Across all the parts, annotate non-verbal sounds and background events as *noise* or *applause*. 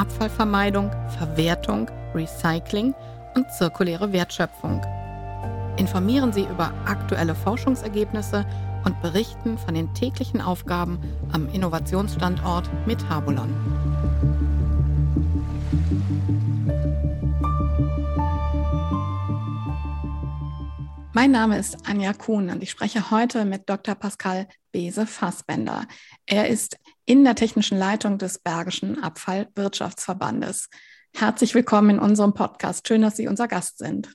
Abfallvermeidung, Verwertung, Recycling und zirkuläre Wertschöpfung. Informieren Sie über aktuelle Forschungsergebnisse und berichten von den täglichen Aufgaben am Innovationsstandort Metabolon. Mein Name ist Anja Kuhn und ich spreche heute mit Dr. Pascal Bese-Fassbender. Er ist in der technischen Leitung des Bergischen Abfallwirtschaftsverbandes. Herzlich willkommen in unserem Podcast. Schön, dass Sie unser Gast sind.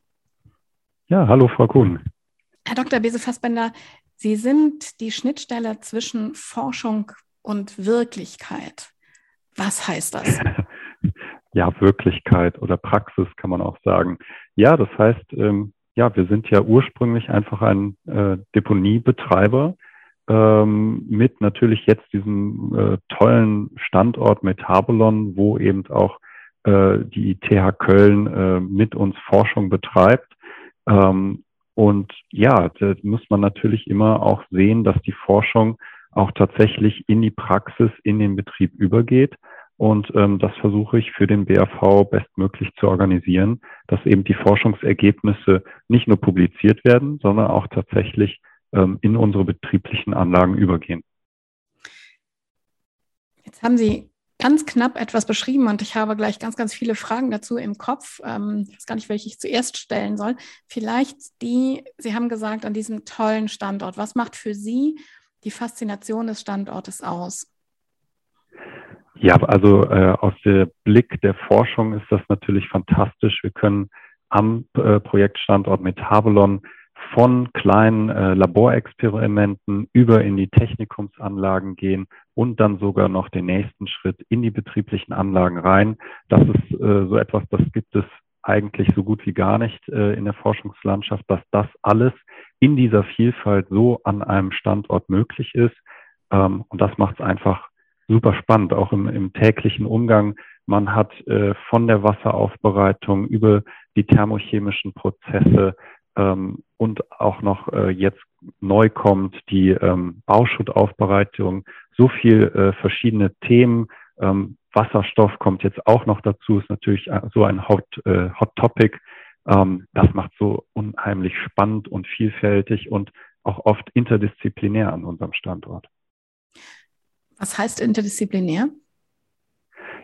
Ja, hallo, Frau Kuhn. Herr Dr. Bese-Fassbender, Sie sind die Schnittstelle zwischen Forschung und Wirklichkeit. Was heißt das? *laughs* Ja, Wirklichkeit oder Praxis kann man auch sagen. Ja, das heißt, ähm, ja, wir sind ja ursprünglich einfach ein äh, Deponiebetreiber ähm, mit natürlich jetzt diesem äh, tollen Standort Metabolon, wo eben auch äh, die TH Köln äh, mit uns Forschung betreibt. Ähm, und ja, da muss man natürlich immer auch sehen, dass die Forschung auch tatsächlich in die Praxis, in den Betrieb übergeht. Und ähm, das versuche ich für den BAV bestmöglich zu organisieren, dass eben die Forschungsergebnisse nicht nur publiziert werden, sondern auch tatsächlich in unsere betrieblichen Anlagen übergehen. Jetzt haben Sie ganz knapp etwas beschrieben und ich habe gleich ganz, ganz viele Fragen dazu im Kopf. Ähm, ich weiß gar nicht, welche ich zuerst stellen soll. Vielleicht die, Sie haben gesagt, an diesem tollen Standort. Was macht für Sie die Faszination des Standortes aus? Ja, also äh, aus dem Blick der Forschung ist das natürlich fantastisch. Wir können am äh, Projektstandort Metabolon von kleinen äh, Laborexperimenten über in die Technikumsanlagen gehen und dann sogar noch den nächsten Schritt in die betrieblichen Anlagen rein. Das ist äh, so etwas, das gibt es eigentlich so gut wie gar nicht äh, in der Forschungslandschaft, dass das alles in dieser Vielfalt so an einem Standort möglich ist. Ähm, und das macht es einfach super spannend, auch im, im täglichen Umgang. Man hat äh, von der Wasseraufbereitung über die thermochemischen Prozesse ähm, und auch noch äh, jetzt neu kommt die ähm, Bauschuttaufbereitung, so viel äh, verschiedene Themen. Ähm, Wasserstoff kommt jetzt auch noch dazu, ist natürlich äh, so ein Hot, äh, Hot Topic. Ähm, das macht so unheimlich spannend und vielfältig und auch oft interdisziplinär an unserem Standort. Was heißt interdisziplinär?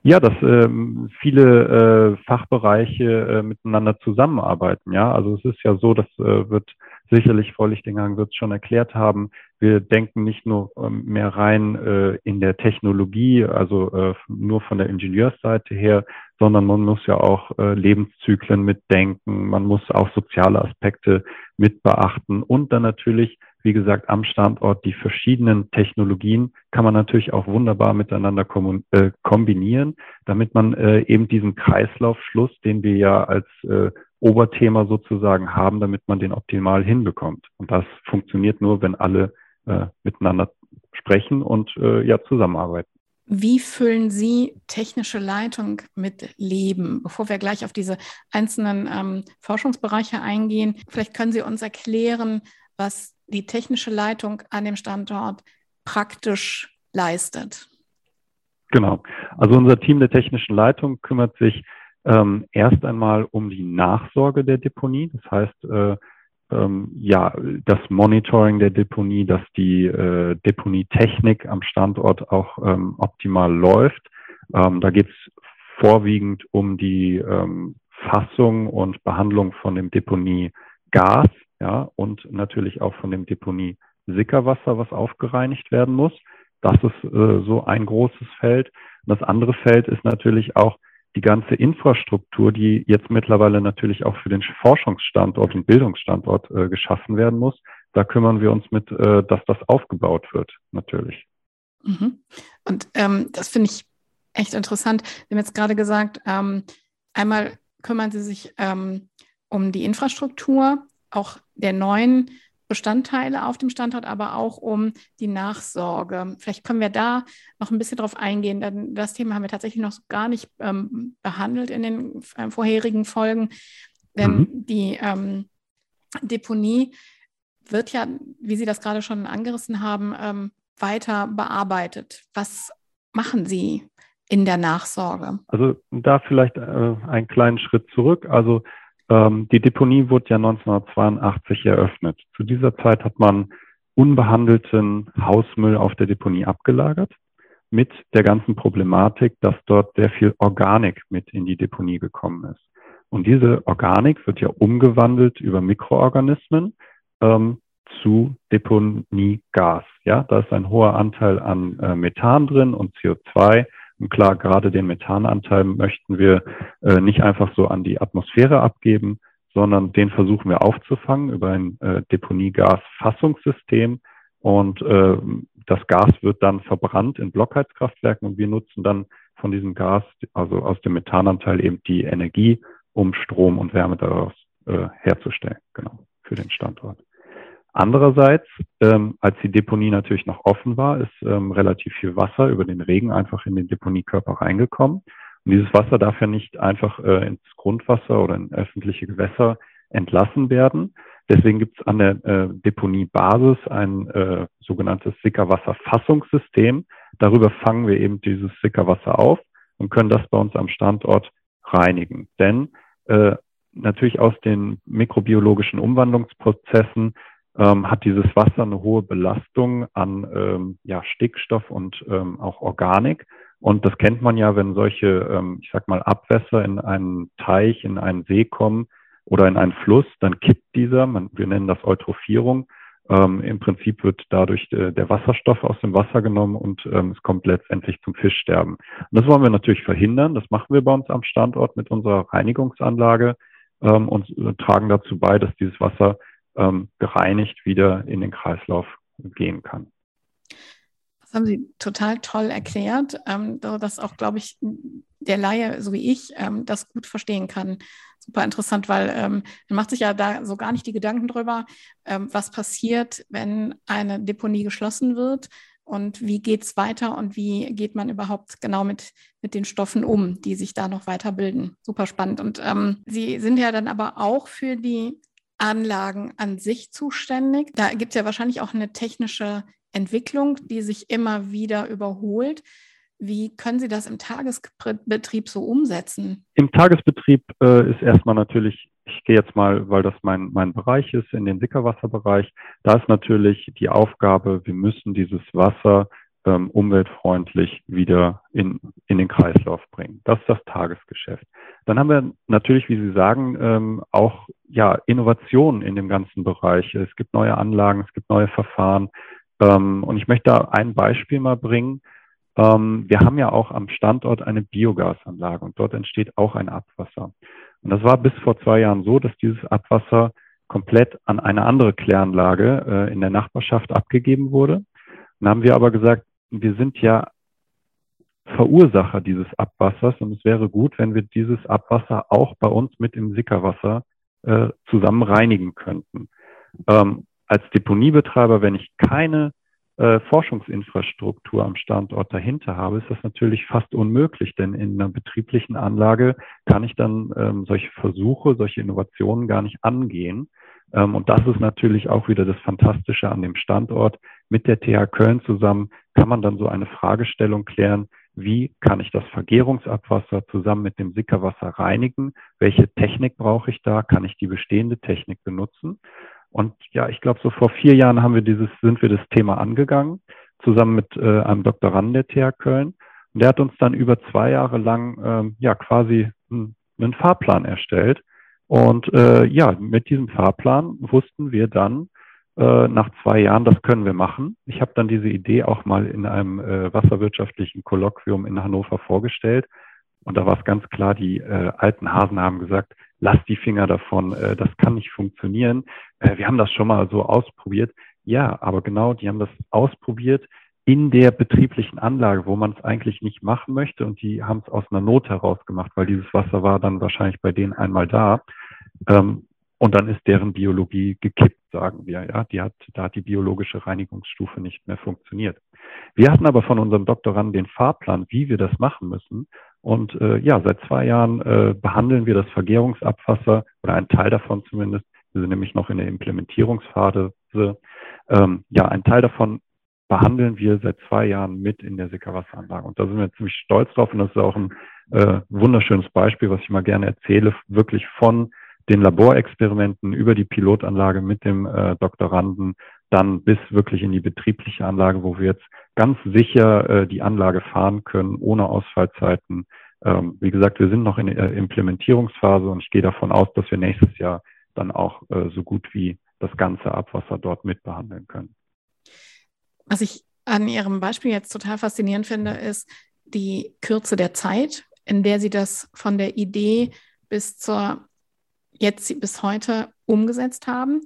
Ja, dass ähm, viele äh, Fachbereiche äh, miteinander zusammenarbeiten. Ja, also es ist ja so, das äh, wird sicherlich Frau Lichtenhagen wird es schon erklärt haben. Wir denken nicht nur ähm, mehr rein äh, in der Technologie, also äh, nur von der Ingenieursseite her, sondern man muss ja auch äh, Lebenszyklen mitdenken, man muss auch soziale Aspekte mit beachten und dann natürlich wie gesagt, am Standort die verschiedenen Technologien kann man natürlich auch wunderbar miteinander äh, kombinieren, damit man äh, eben diesen Kreislaufschluss, den wir ja als äh, Oberthema sozusagen haben, damit man den optimal hinbekommt. Und das funktioniert nur, wenn alle äh, miteinander sprechen und äh, ja zusammenarbeiten. Wie füllen Sie technische Leitung mit Leben? Bevor wir gleich auf diese einzelnen ähm, Forschungsbereiche eingehen, vielleicht können Sie uns erklären, was die technische Leitung an dem Standort praktisch leistet? Genau. Also unser Team der technischen Leitung kümmert sich ähm, erst einmal um die Nachsorge der Deponie. Das heißt, äh, ähm, ja, das Monitoring der Deponie, dass die äh, Deponietechnik am Standort auch ähm, optimal läuft. Ähm, da geht es vorwiegend um die ähm, Fassung und Behandlung von dem Deponiegas ja, und natürlich auch von dem Deponie Sickerwasser, was aufgereinigt werden muss. Das ist äh, so ein großes Feld. Und das andere Feld ist natürlich auch die ganze Infrastruktur, die jetzt mittlerweile natürlich auch für den Forschungsstandort und Bildungsstandort äh, geschaffen werden muss. Da kümmern wir uns mit, äh, dass das aufgebaut wird, natürlich. Mhm. Und ähm, das finde ich echt interessant. Wir haben jetzt gerade gesagt, ähm, einmal kümmern Sie sich ähm, um die Infrastruktur, auch der neuen Bestandteile auf dem Standort, aber auch um die Nachsorge. Vielleicht können wir da noch ein bisschen drauf eingehen, denn das Thema haben wir tatsächlich noch gar nicht ähm, behandelt in den äh, vorherigen Folgen. Denn mhm. die ähm, Deponie wird ja, wie Sie das gerade schon angerissen haben, ähm, weiter bearbeitet. Was machen Sie in der Nachsorge? Also da vielleicht äh, einen kleinen Schritt zurück. Also die Deponie wurde ja 1982 eröffnet. Zu dieser Zeit hat man unbehandelten Hausmüll auf der Deponie abgelagert mit der ganzen Problematik, dass dort sehr viel Organik mit in die Deponie gekommen ist. Und diese Organik wird ja umgewandelt über Mikroorganismen ähm, zu Deponiegas. Ja, da ist ein hoher Anteil an äh, Methan drin und CO2 und klar, gerade den Methananteil möchten wir äh, nicht einfach so an die Atmosphäre abgeben, sondern den versuchen wir aufzufangen über ein äh, Deponiegasfassungssystem. Und äh, das Gas wird dann verbrannt in Blockheizkraftwerken und wir nutzen dann von diesem Gas, also aus dem Methananteil eben die Energie, um Strom und Wärme daraus äh, herzustellen, genau, für den Standort. Andererseits, ähm, als die Deponie natürlich noch offen war, ist ähm, relativ viel Wasser über den Regen einfach in den Deponiekörper reingekommen. Und dieses Wasser darf ja nicht einfach äh, ins Grundwasser oder in öffentliche Gewässer entlassen werden. Deswegen gibt es an der äh, Deponiebasis ein äh, sogenanntes Sickerwasserfassungssystem. Darüber fangen wir eben dieses Sickerwasser auf und können das bei uns am Standort reinigen. Denn äh, natürlich aus den mikrobiologischen Umwandlungsprozessen ähm, hat dieses Wasser eine hohe Belastung an ähm, ja, Stickstoff und ähm, auch Organik. Und das kennt man ja, wenn solche, ähm, ich sag mal, Abwässer in einen Teich, in einen See kommen oder in einen Fluss, dann kippt dieser, man, wir nennen das Eutrophierung. Ähm, Im Prinzip wird dadurch äh, der Wasserstoff aus dem Wasser genommen und ähm, es kommt letztendlich zum Fischsterben. Und das wollen wir natürlich verhindern. Das machen wir bei uns am Standort mit unserer Reinigungsanlage ähm, und äh, tragen dazu bei, dass dieses Wasser ähm, gereinigt wieder in den Kreislauf gehen kann. Das haben Sie total toll erklärt, ähm, dass auch, glaube ich, der Laie, so wie ich, ähm, das gut verstehen kann. Super interessant, weil ähm, man macht sich ja da so gar nicht die Gedanken drüber, ähm, was passiert, wenn eine Deponie geschlossen wird und wie geht es weiter und wie geht man überhaupt genau mit, mit den Stoffen um, die sich da noch weiterbilden. Super spannend. Und ähm, Sie sind ja dann aber auch für die Anlagen an sich zuständig. Da gibt es ja wahrscheinlich auch eine technische Entwicklung, die sich immer wieder überholt. Wie können Sie das im Tagesbetrieb so umsetzen? Im Tagesbetrieb äh, ist erstmal natürlich, ich gehe jetzt mal, weil das mein, mein Bereich ist, in den Sickerwasserbereich, da ist natürlich die Aufgabe, wir müssen dieses Wasser ähm, umweltfreundlich wieder in, in den Kreislauf bringen. Das ist das Tagesgeschäft. Dann haben wir natürlich, wie Sie sagen, ähm, auch ja, Innovationen in dem ganzen Bereich. Es gibt neue Anlagen, es gibt neue Verfahren. Ähm, und ich möchte da ein Beispiel mal bringen. Ähm, wir haben ja auch am Standort eine Biogasanlage und dort entsteht auch ein Abwasser. Und das war bis vor zwei Jahren so, dass dieses Abwasser komplett an eine andere Kläranlage äh, in der Nachbarschaft abgegeben wurde. Dann haben wir aber gesagt, wir sind ja Verursacher dieses Abwassers und es wäre gut, wenn wir dieses Abwasser auch bei uns mit im Sickerwasser äh, zusammen reinigen könnten. Ähm, als Deponiebetreiber, wenn ich keine äh, Forschungsinfrastruktur am Standort dahinter habe, ist das natürlich fast unmöglich, denn in einer betrieblichen Anlage kann ich dann ähm, solche Versuche, solche Innovationen gar nicht angehen. Ähm, und das ist natürlich auch wieder das Fantastische an dem Standort. Mit der TH Köln zusammen kann man dann so eine Fragestellung klären, wie kann ich das Vergärungsabwasser zusammen mit dem Sickerwasser reinigen? Welche Technik brauche ich da? Kann ich die bestehende Technik benutzen? Und ja, ich glaube, so vor vier Jahren haben wir dieses, sind wir das Thema angegangen, zusammen mit äh, einem Doktoranden der TH Köln. Und der hat uns dann über zwei Jahre lang ähm, ja quasi einen, Fahrplan erstellt. Und äh, ja, mit diesem Fahrplan wussten wir dann, äh, nach zwei Jahren, das können wir machen. Ich habe dann diese Idee auch mal in einem äh, wasserwirtschaftlichen Kolloquium in Hannover vorgestellt. Und da war es ganz klar, die äh, alten Hasen haben gesagt, lass die Finger davon, äh, das kann nicht funktionieren. Äh, wir haben das schon mal so ausprobiert. Ja, aber genau, die haben das ausprobiert in der betrieblichen Anlage, wo man es eigentlich nicht machen möchte und die haben es aus einer Not heraus gemacht, weil dieses Wasser war dann wahrscheinlich bei denen einmal da. Ähm, und dann ist deren Biologie gekippt, sagen wir. Ja, die hat, da hat die biologische Reinigungsstufe nicht mehr funktioniert. Wir hatten aber von unserem Doktoranden den Fahrplan, wie wir das machen müssen. Und äh, ja, seit zwei Jahren äh, behandeln wir das Vergärungsabwasser oder einen Teil davon zumindest. Wir sind nämlich noch in der Implementierungsphase. Ähm, ja, ein Teil davon behandeln wir seit zwei Jahren mit in der Sickerwasseranlage. Und da sind wir ziemlich stolz drauf. Und das ist auch ein äh, wunderschönes Beispiel, was ich mal gerne erzähle, wirklich von den Laborexperimenten über die Pilotanlage mit dem äh, Doktoranden dann bis wirklich in die betriebliche Anlage, wo wir jetzt ganz sicher äh, die Anlage fahren können, ohne Ausfallzeiten. Ähm, wie gesagt, wir sind noch in der Implementierungsphase und ich gehe davon aus, dass wir nächstes Jahr dann auch äh, so gut wie das ganze Abwasser dort mitbehandeln können. Was ich an Ihrem Beispiel jetzt total faszinierend finde, ist die Kürze der Zeit, in der Sie das von der Idee bis zur jetzt bis heute umgesetzt haben.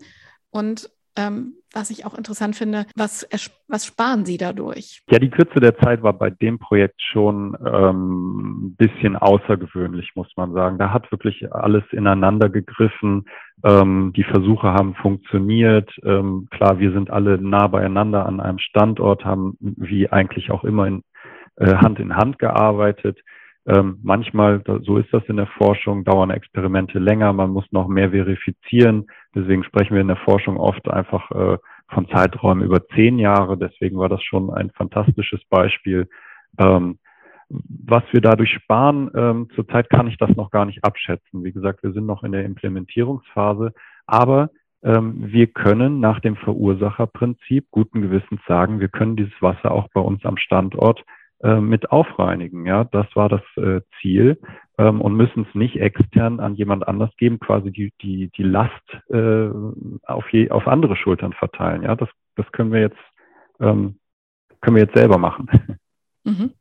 Und ähm, was ich auch interessant finde, was, was sparen Sie dadurch? Ja, die Kürze der Zeit war bei dem Projekt schon ähm, ein bisschen außergewöhnlich, muss man sagen. Da hat wirklich alles ineinander gegriffen. Ähm, die Versuche haben funktioniert. Ähm, klar, wir sind alle nah beieinander an einem Standort, haben wie eigentlich auch immer in, äh, Hand in Hand gearbeitet. Ähm, manchmal, so ist das in der Forschung, dauern Experimente länger, man muss noch mehr verifizieren. Deswegen sprechen wir in der Forschung oft einfach äh, von Zeiträumen über zehn Jahre. Deswegen war das schon ein fantastisches Beispiel. Ähm, was wir dadurch sparen, ähm, zurzeit kann ich das noch gar nicht abschätzen. Wie gesagt, wir sind noch in der Implementierungsphase, aber ähm, wir können nach dem Verursacherprinzip guten Gewissens sagen, wir können dieses Wasser auch bei uns am Standort äh, mit aufreinigen. Ja, das war das äh, Ziel ähm, und müssen es nicht extern an jemand anders geben, quasi die die die Last äh, auf je, auf andere Schultern verteilen. Ja, das das können wir jetzt ähm, können wir jetzt selber machen. Mhm.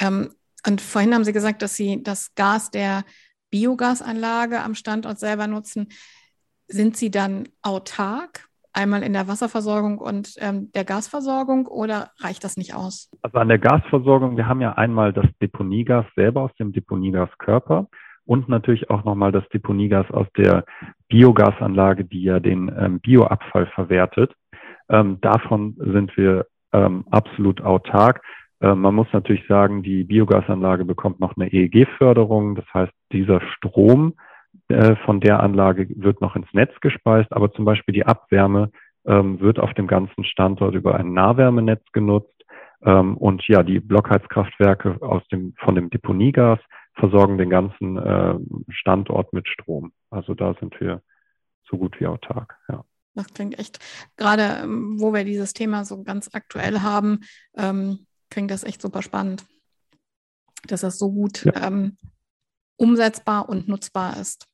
Ähm, und vorhin haben Sie gesagt, dass Sie das Gas der Biogasanlage am Standort selber nutzen. Sind Sie dann autark? Einmal in der Wasserversorgung und ähm, der Gasversorgung oder reicht das nicht aus? Also an der Gasversorgung, wir haben ja einmal das Deponiegas selber aus dem Deponiegaskörper und natürlich auch nochmal das Deponiegas aus der Biogasanlage, die ja den ähm, Bioabfall verwertet. Ähm, davon sind wir ähm, absolut autark. Ähm, man muss natürlich sagen, die Biogasanlage bekommt noch eine EEG-Förderung. Das heißt, dieser Strom, äh, von der Anlage wird noch ins Netz gespeist, aber zum Beispiel die Abwärme ähm, wird auf dem ganzen Standort über ein Nahwärmenetz genutzt. Ähm, und ja, die Blockheizkraftwerke aus dem, von dem Deponiegas versorgen den ganzen äh, Standort mit Strom. Also da sind wir so gut wie autark, ja. Das klingt echt, gerade ähm, wo wir dieses Thema so ganz aktuell haben, ähm, klingt das echt super spannend, dass das so gut ja. ähm, umsetzbar und nutzbar ist.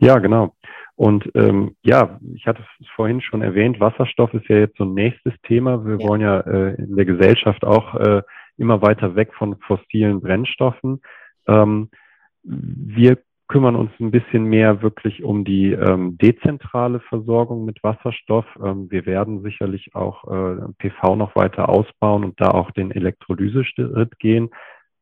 Ja, genau. Und ähm, ja, ich hatte es vorhin schon erwähnt, Wasserstoff ist ja jetzt so ein nächstes Thema. Wir ja. wollen ja äh, in der Gesellschaft auch äh, immer weiter weg von fossilen Brennstoffen. Ähm, wir kümmern uns ein bisschen mehr wirklich um die ähm, dezentrale Versorgung mit Wasserstoff. Ähm, wir werden sicherlich auch äh, PV noch weiter ausbauen und da auch den Elektrolyseschritt gehen.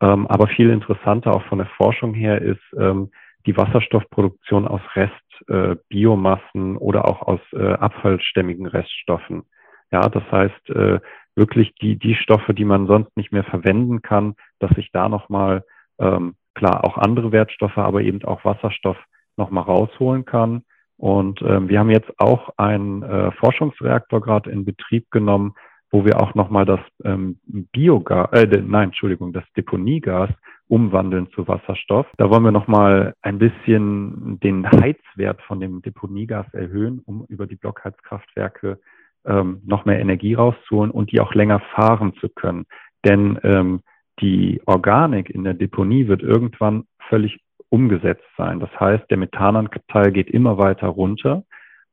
Ähm, aber viel interessanter auch von der Forschung her ist ähm, die Wasserstoffproduktion aus Restbiomassen äh, oder auch aus äh, abfallstämmigen Reststoffen. Ja, das heißt äh, wirklich die die Stoffe, die man sonst nicht mehr verwenden kann, dass sich da nochmal ähm, klar auch andere Wertstoffe, aber eben auch Wasserstoff nochmal rausholen kann. Und ähm, wir haben jetzt auch einen äh, Forschungsreaktor gerade in Betrieb genommen, wo wir auch nochmal das ähm, Biogas, äh, nein, Entschuldigung, das Deponiegas umwandeln zu Wasserstoff. Da wollen wir nochmal ein bisschen den Heizwert von dem Deponiegas erhöhen, um über die Blockheizkraftwerke ähm, noch mehr Energie rauszuholen und die auch länger fahren zu können. Denn ähm, die Organik in der Deponie wird irgendwann völlig umgesetzt sein. Das heißt, der Methananteil geht immer weiter runter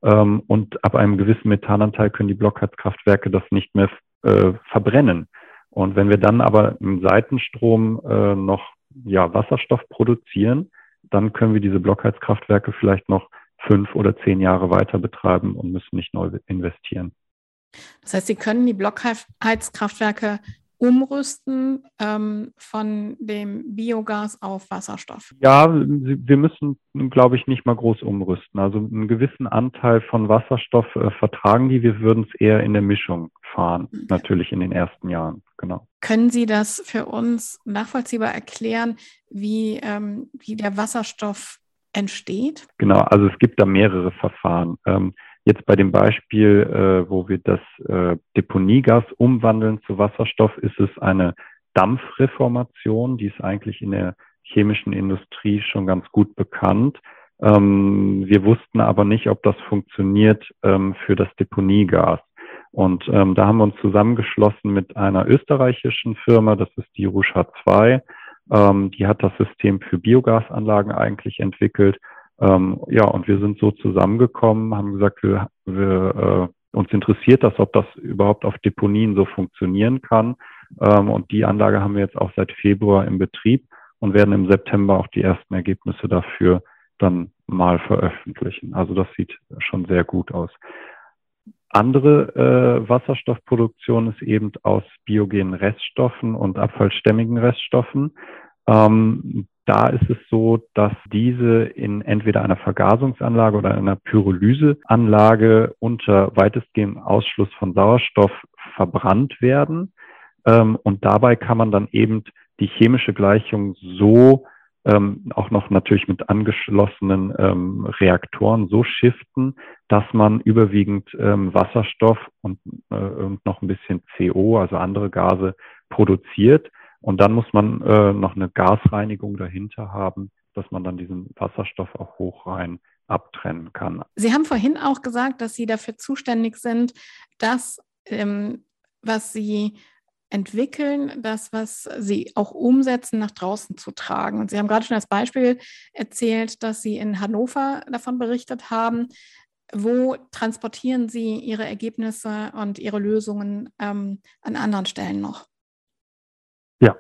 ähm, und ab einem gewissen Methananteil können die Blockheizkraftwerke das nicht mehr äh, verbrennen. Und wenn wir dann aber im Seitenstrom äh, noch ja, Wasserstoff produzieren, dann können wir diese Blockheizkraftwerke vielleicht noch fünf oder zehn Jahre weiter betreiben und müssen nicht neu investieren. Das heißt, Sie können die Blockheizkraftwerke umrüsten ähm, von dem Biogas auf Wasserstoff? Ja, wir müssen, glaube ich, nicht mal groß umrüsten. Also einen gewissen Anteil von Wasserstoff äh, vertragen die. Wir würden es eher in der Mischung fahren, okay. natürlich in den ersten Jahren. Genau. Können Sie das für uns nachvollziehbar erklären, wie, ähm, wie der Wasserstoff entsteht? Genau, also es gibt da mehrere Verfahren. Ähm, Jetzt bei dem Beispiel, äh, wo wir das äh, Deponiegas umwandeln zu Wasserstoff, ist es eine Dampfreformation, die ist eigentlich in der chemischen Industrie schon ganz gut bekannt. Ähm, wir wussten aber nicht, ob das funktioniert ähm, für das Deponiegas. Und ähm, da haben wir uns zusammengeschlossen mit einer österreichischen Firma, das ist die Ruscha 2. Ähm, die hat das System für Biogasanlagen eigentlich entwickelt ähm, ja, und wir sind so zusammengekommen, haben gesagt, wir, wir äh, uns interessiert das, ob das überhaupt auf Deponien so funktionieren kann. Ähm, und die Anlage haben wir jetzt auch seit Februar im Betrieb und werden im September auch die ersten Ergebnisse dafür dann mal veröffentlichen. Also das sieht schon sehr gut aus. Andere äh, Wasserstoffproduktion ist eben aus biogenen Reststoffen und abfallstämmigen Reststoffen. Ähm, da ist es so, dass diese in entweder einer Vergasungsanlage oder einer Pyrolyseanlage unter weitestgehendem Ausschluss von Sauerstoff verbrannt werden. Ähm, und dabei kann man dann eben die chemische Gleichung so ähm, auch noch natürlich mit angeschlossenen ähm, Reaktoren so shiften, dass man überwiegend ähm, Wasserstoff und, äh, und noch ein bisschen CO, also andere Gase, produziert. Und dann muss man äh, noch eine Gasreinigung dahinter haben, dass man dann diesen Wasserstoff auch hochrein abtrennen kann. Sie haben vorhin auch gesagt, dass Sie dafür zuständig sind, das, ähm, was Sie entwickeln, das, was Sie auch umsetzen, nach draußen zu tragen. Und Sie haben gerade schon als Beispiel erzählt, dass Sie in Hannover davon berichtet haben. Wo transportieren Sie Ihre Ergebnisse und Ihre Lösungen ähm, an anderen Stellen noch? Ja,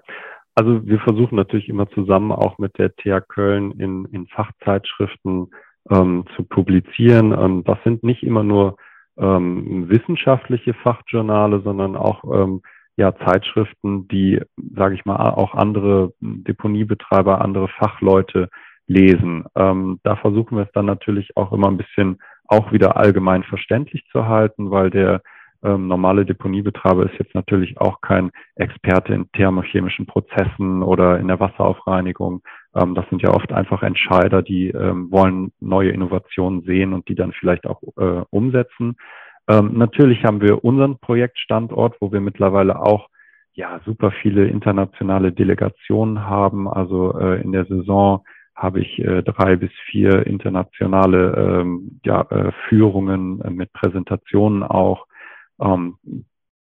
also wir versuchen natürlich immer zusammen auch mit der TH Köln in, in Fachzeitschriften ähm, zu publizieren. Ähm, das sind nicht immer nur ähm, wissenschaftliche Fachjournale, sondern auch ähm, ja Zeitschriften, die, sage ich mal, auch andere Deponiebetreiber, andere Fachleute lesen. Ähm, da versuchen wir es dann natürlich auch immer ein bisschen auch wieder allgemein verständlich zu halten, weil der ähm, normale Deponiebetreiber ist jetzt natürlich auch kein Experte in thermochemischen Prozessen oder in der Wasseraufreinigung. Ähm, das sind ja oft einfach Entscheider, die ähm, wollen neue Innovationen sehen und die dann vielleicht auch äh, umsetzen. Ähm, natürlich haben wir unseren Projektstandort, wo wir mittlerweile auch ja super viele internationale Delegationen haben. Also äh, in der Saison habe ich äh, drei bis vier internationale ähm, ja, äh, Führungen äh, mit Präsentationen auch. Ähm,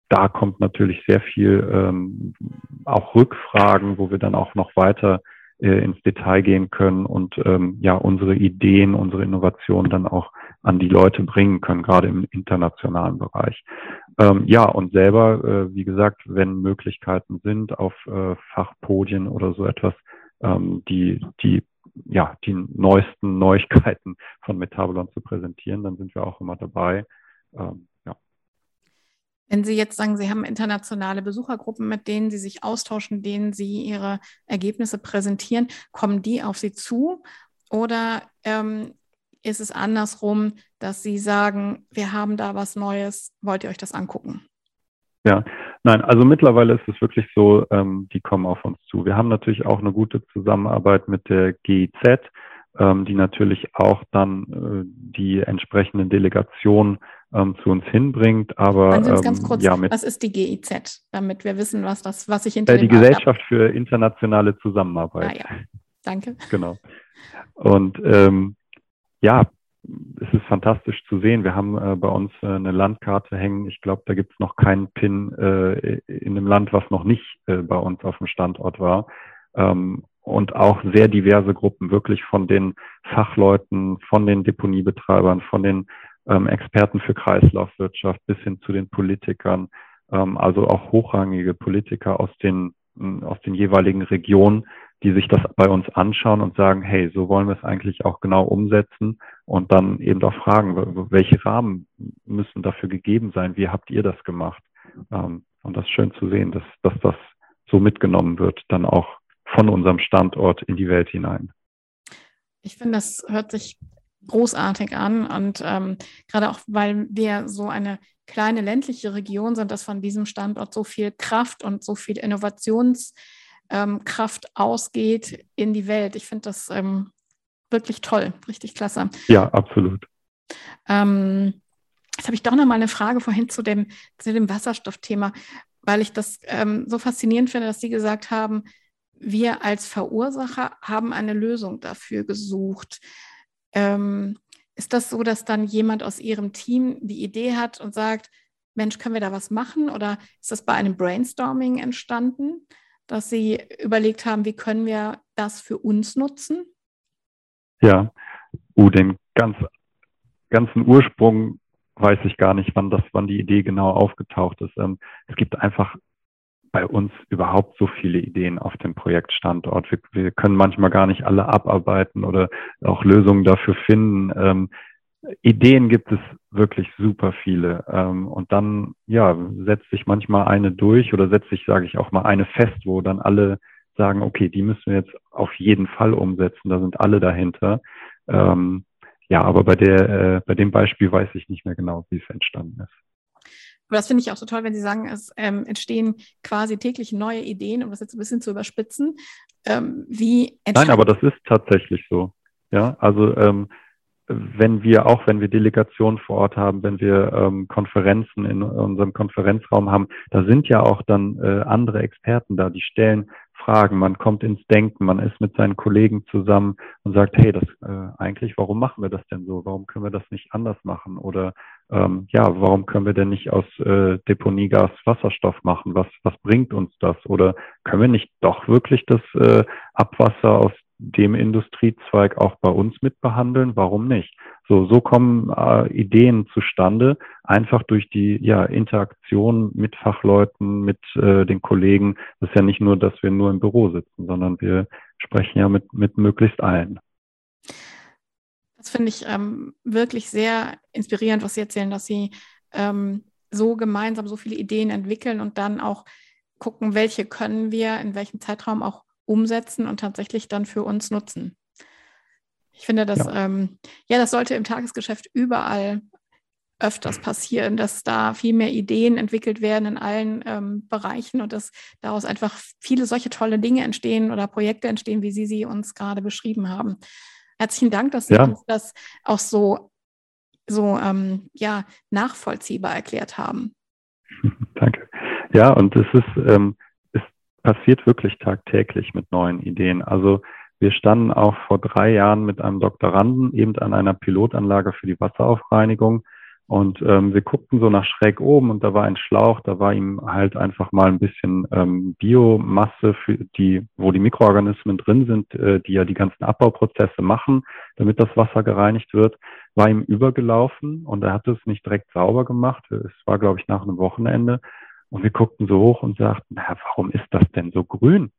da kommt natürlich sehr viel ähm, auch Rückfragen, wo wir dann auch noch weiter äh, ins Detail gehen können und ähm, ja unsere Ideen, unsere Innovationen dann auch an die Leute bringen können, gerade im internationalen Bereich. Ähm, ja, und selber, äh, wie gesagt, wenn Möglichkeiten sind auf äh, Fachpodien oder so etwas, ähm, die, die, ja, die neuesten Neuigkeiten von Metabolon zu präsentieren, dann sind wir auch immer dabei. Ähm, wenn Sie jetzt sagen, Sie haben internationale Besuchergruppen, mit denen Sie sich austauschen, denen Sie Ihre Ergebnisse präsentieren, kommen die auf Sie zu? Oder ähm, ist es andersrum, dass Sie sagen, wir haben da was Neues, wollt ihr euch das angucken? Ja, nein, also mittlerweile ist es wirklich so, ähm, die kommen auf uns zu. Wir haben natürlich auch eine gute Zusammenarbeit mit der GIZ, ähm, die natürlich auch dann äh, die entsprechenden Delegationen ähm, zu uns hinbringt. Aber ähm, ganz kurz, ja, was ist die GIZ, damit wir wissen, was das, was ich hinter äh, Die Gesellschaft hab. für internationale Zusammenarbeit. Ah, ja. Danke. *laughs* Genau. Und ähm, ja, es ist fantastisch zu sehen. Wir haben äh, bei uns äh, eine Landkarte hängen. Ich glaube, da gibt es noch keinen Pin äh, in einem Land, was noch nicht äh, bei uns auf dem Standort war. Ähm, und auch sehr diverse Gruppen, wirklich von den Fachleuten, von den Deponiebetreibern, von den ähm, Experten für Kreislaufwirtschaft bis hin zu den Politikern, ähm, also auch hochrangige Politiker aus den, aus den jeweiligen Regionen die sich das bei uns anschauen und sagen, hey, so wollen wir es eigentlich auch genau umsetzen und dann eben auch fragen, welche Rahmen müssen dafür gegeben sein, wie habt ihr das gemacht? Ähm, und das ist schön zu sehen, dass, dass das so mitgenommen wird, dann auch von unserem Standort in die Welt hinein. Ich finde, das hört sich großartig an und ähm, gerade auch, weil wir so eine kleine ländliche Region sind, dass von diesem Standort so viel Kraft und so viel Innovationskraft ähm, ausgeht in die Welt. Ich finde das ähm, wirklich toll, richtig klasse. Ja, absolut. Ähm, jetzt habe ich doch noch mal eine Frage vorhin zu dem, zu dem Wasserstoffthema, weil ich das ähm, so faszinierend finde, dass Sie gesagt haben, wir als Verursacher haben eine Lösung dafür gesucht. Ähm, ist das so, dass dann jemand aus Ihrem Team die Idee hat und sagt, Mensch, können wir da was machen? Oder ist das bei einem Brainstorming entstanden, dass Sie überlegt haben, wie können wir das für uns nutzen? Ja, uh, den ganz, ganzen Ursprung weiß ich gar nicht, wann das, wann die Idee genau aufgetaucht ist. Ähm, es gibt einfach bei uns überhaupt so viele Ideen auf dem Projektstandort. Wir, wir können manchmal gar nicht alle abarbeiten oder auch Lösungen dafür finden. Ähm, Ideen gibt es wirklich super viele. Ähm, und dann, ja, setzt sich manchmal eine durch oder setzt sich, sage ich auch mal, eine fest, wo dann alle sagen, okay, die müssen wir jetzt auf jeden Fall umsetzen. Da sind alle dahinter. Ähm, ja, aber bei der, äh, bei dem Beispiel weiß ich nicht mehr genau, wie es entstanden ist. Aber das finde ich auch so toll, wenn Sie sagen, es ähm, entstehen quasi täglich neue Ideen, um das jetzt ein bisschen zu überspitzen. Ähm, wie Nein, aber das ist tatsächlich so. Ja, also ähm, wenn wir auch, wenn wir Delegationen vor Ort haben, wenn wir ähm, Konferenzen in unserem Konferenzraum haben, da sind ja auch dann äh, andere Experten da, die stellen Fragen, man kommt ins Denken, man ist mit seinen Kollegen zusammen und sagt, hey, das äh, eigentlich, warum machen wir das denn so? Warum können wir das nicht anders machen? Oder ähm, ja, warum können wir denn nicht aus äh, Deponiegas Wasserstoff machen? Was, was bringt uns das? Oder können wir nicht doch wirklich das äh, Abwasser aus dem Industriezweig auch bei uns mitbehandeln? Warum nicht? So, so kommen äh, Ideen zustande, einfach durch die ja, Interaktion mit Fachleuten, mit äh, den Kollegen. Das ist ja nicht nur, dass wir nur im Büro sitzen, sondern wir sprechen ja mit, mit möglichst allen. Das finde ich ähm, wirklich sehr inspirierend, was Sie erzählen, dass Sie ähm, so gemeinsam so viele Ideen entwickeln und dann auch gucken, welche können wir in welchem Zeitraum auch umsetzen und tatsächlich dann für uns nutzen. Ich finde, dass, ja. Ähm, ja, das sollte im Tagesgeschäft überall öfters passieren, dass da viel mehr Ideen entwickelt werden in allen ähm, Bereichen und dass daraus einfach viele solche tolle Dinge entstehen oder Projekte entstehen, wie Sie sie uns gerade beschrieben haben. Herzlichen Dank, dass Sie ja. uns das auch so, so ähm, ja, nachvollziehbar erklärt haben. *laughs* Danke. Ja, und es ist, ähm, es passiert wirklich tagtäglich mit neuen Ideen. Also wir standen auch vor drei Jahren mit einem Doktoranden eben an einer Pilotanlage für die Wasseraufreinigung und ähm, wir guckten so nach schräg oben und da war ein Schlauch, da war ihm halt einfach mal ein bisschen ähm, Biomasse, für die, wo die Mikroorganismen drin sind, äh, die ja die ganzen Abbauprozesse machen, damit das Wasser gereinigt wird, war ihm übergelaufen und er hat es nicht direkt sauber gemacht. Es war, glaube ich, nach einem Wochenende. Und wir guckten so hoch und sagten, na, warum ist das denn so grün?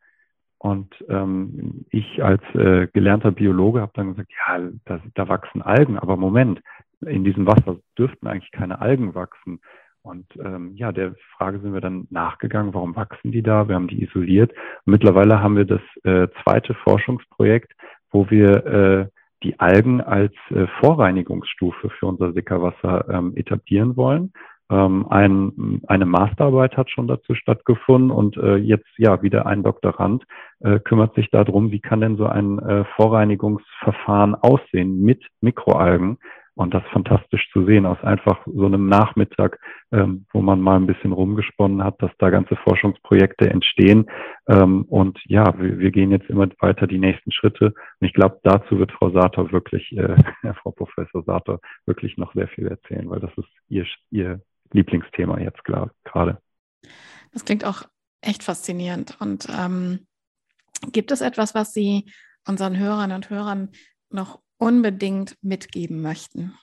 Und ähm, ich als äh, gelernter Biologe habe dann gesagt, ja, da, da wachsen Algen, aber Moment, in diesem Wasser dürften eigentlich keine Algen wachsen. Und ähm, ja, der Frage sind wir dann nachgegangen, warum wachsen die da? Wir haben die isoliert. Und mittlerweile haben wir das äh, zweite Forschungsprojekt, wo wir äh, die Algen als äh, Vorreinigungsstufe für unser Sickerwasser ähm, etablieren wollen. Ähm, ein, eine Masterarbeit hat schon dazu stattgefunden und äh, jetzt ja wieder ein Doktorand äh, kümmert sich darum, wie kann denn so ein äh, Vorreinigungsverfahren aussehen mit Mikroalgen. Und das fantastisch zu sehen aus einfach so einem Nachmittag, ähm, wo man mal ein bisschen rumgesponnen hat, dass da ganze Forschungsprojekte entstehen. Ähm, und ja, wir, wir, gehen jetzt immer weiter die nächsten Schritte. Und ich glaube, dazu wird Frau Sator wirklich, äh, *laughs* Frau Professor Sator wirklich noch sehr viel erzählen, weil das ist ihr, ihr Lieblingsthema jetzt gerade. Das klingt auch echt faszinierend. Und ähm, gibt es etwas, was Sie unseren Hörern und Hörern noch unbedingt mitgeben möchten?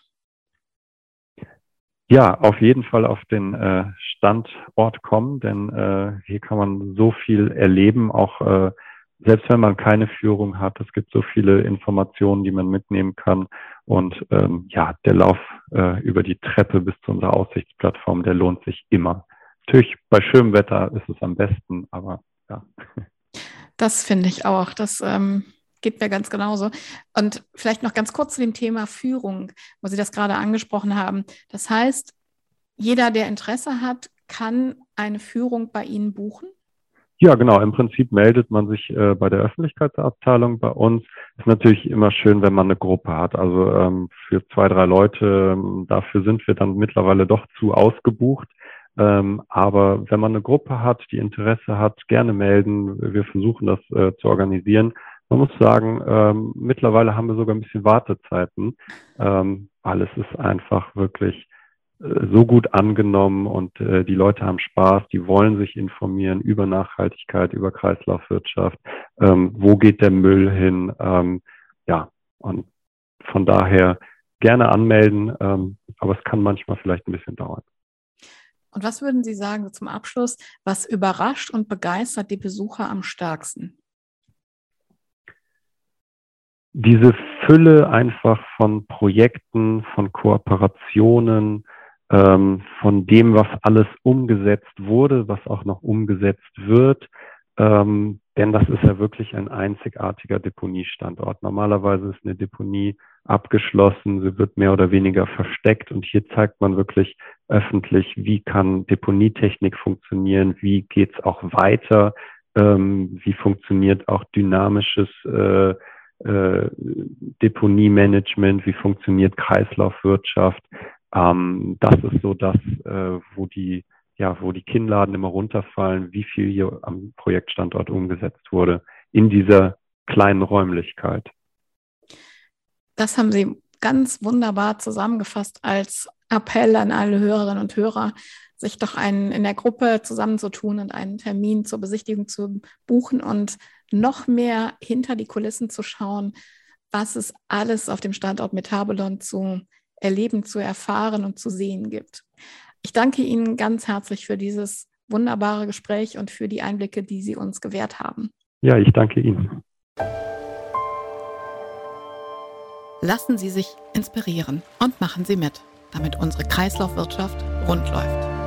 Ja, auf jeden Fall auf den äh, Standort kommen, denn äh, hier kann man so viel erleben, auch äh, selbst wenn man keine Führung hat, es gibt so viele Informationen, die man mitnehmen kann. Und ähm, ja, der Lauf über die Treppe bis zu unserer Aussichtsplattform, der lohnt sich immer. Natürlich bei schönem Wetter ist es am besten, aber ja. Das finde ich auch. Das ähm, geht mir ganz genauso. Und vielleicht noch ganz kurz zu dem Thema Führung, wo Sie das gerade angesprochen haben. Das heißt, jeder, der Interesse hat, kann eine Führung bei Ihnen buchen? Ja, genau. Im Prinzip meldet man sich äh, bei der Öffentlichkeitsabteilung bei uns. Ist natürlich immer schön, wenn man eine Gruppe hat. Also ähm, für zwei, drei Leute, ähm, dafür sind wir dann mittlerweile doch zu ausgebucht. Ähm, aber wenn man eine Gruppe hat, die Interesse hat, gerne melden. Wir versuchen das äh, zu organisieren. Man muss sagen, ähm, mittlerweile haben wir sogar ein bisschen Wartezeiten, ähm, weil es ist einfach wirklich so gut angenommen und äh, die Leute haben Spaß, die wollen sich informieren über Nachhaltigkeit, über Kreislaufwirtschaft, ähm, wo geht der Müll hin, ähm, ja, und von daher gerne anmelden, ähm, aber es kann manchmal vielleicht ein bisschen dauern. Und was würden Sie sagen zum Abschluss, was überrascht und begeistert die Besucher am stärksten? Diese Fülle einfach von Projekten, von Kooperationen, ähm, von dem, was alles umgesetzt wurde, was auch noch umgesetzt wird. Ähm, denn das ist ja wirklich ein einzigartiger Deponiestandort. Normalerweise ist eine Deponie abgeschlossen, sie wird mehr oder weniger versteckt und hier zeigt man wirklich öffentlich, wie kann Deponietechnik funktionieren, wie geht's auch weiter, ähm, wie funktioniert auch dynamisches äh, äh, Deponiemanagement, wie funktioniert Kreislaufwirtschaft. Ähm, das ist so das, äh, wo die ja, wo die Kinnladen immer runterfallen, wie viel hier am Projektstandort umgesetzt wurde in dieser kleinen Räumlichkeit. Das haben Sie ganz wunderbar zusammengefasst als Appell an alle Hörerinnen und Hörer, sich doch einen in der Gruppe zusammenzutun und einen Termin zur Besichtigung zu buchen und noch mehr hinter die Kulissen zu schauen, was es alles auf dem Standort Metabolon zu erleben, zu erfahren und zu sehen gibt. Ich danke Ihnen ganz herzlich für dieses wunderbare Gespräch und für die Einblicke, die Sie uns gewährt haben. Ja, ich danke Ihnen. Lassen Sie sich inspirieren und machen Sie mit, damit unsere Kreislaufwirtschaft rund läuft.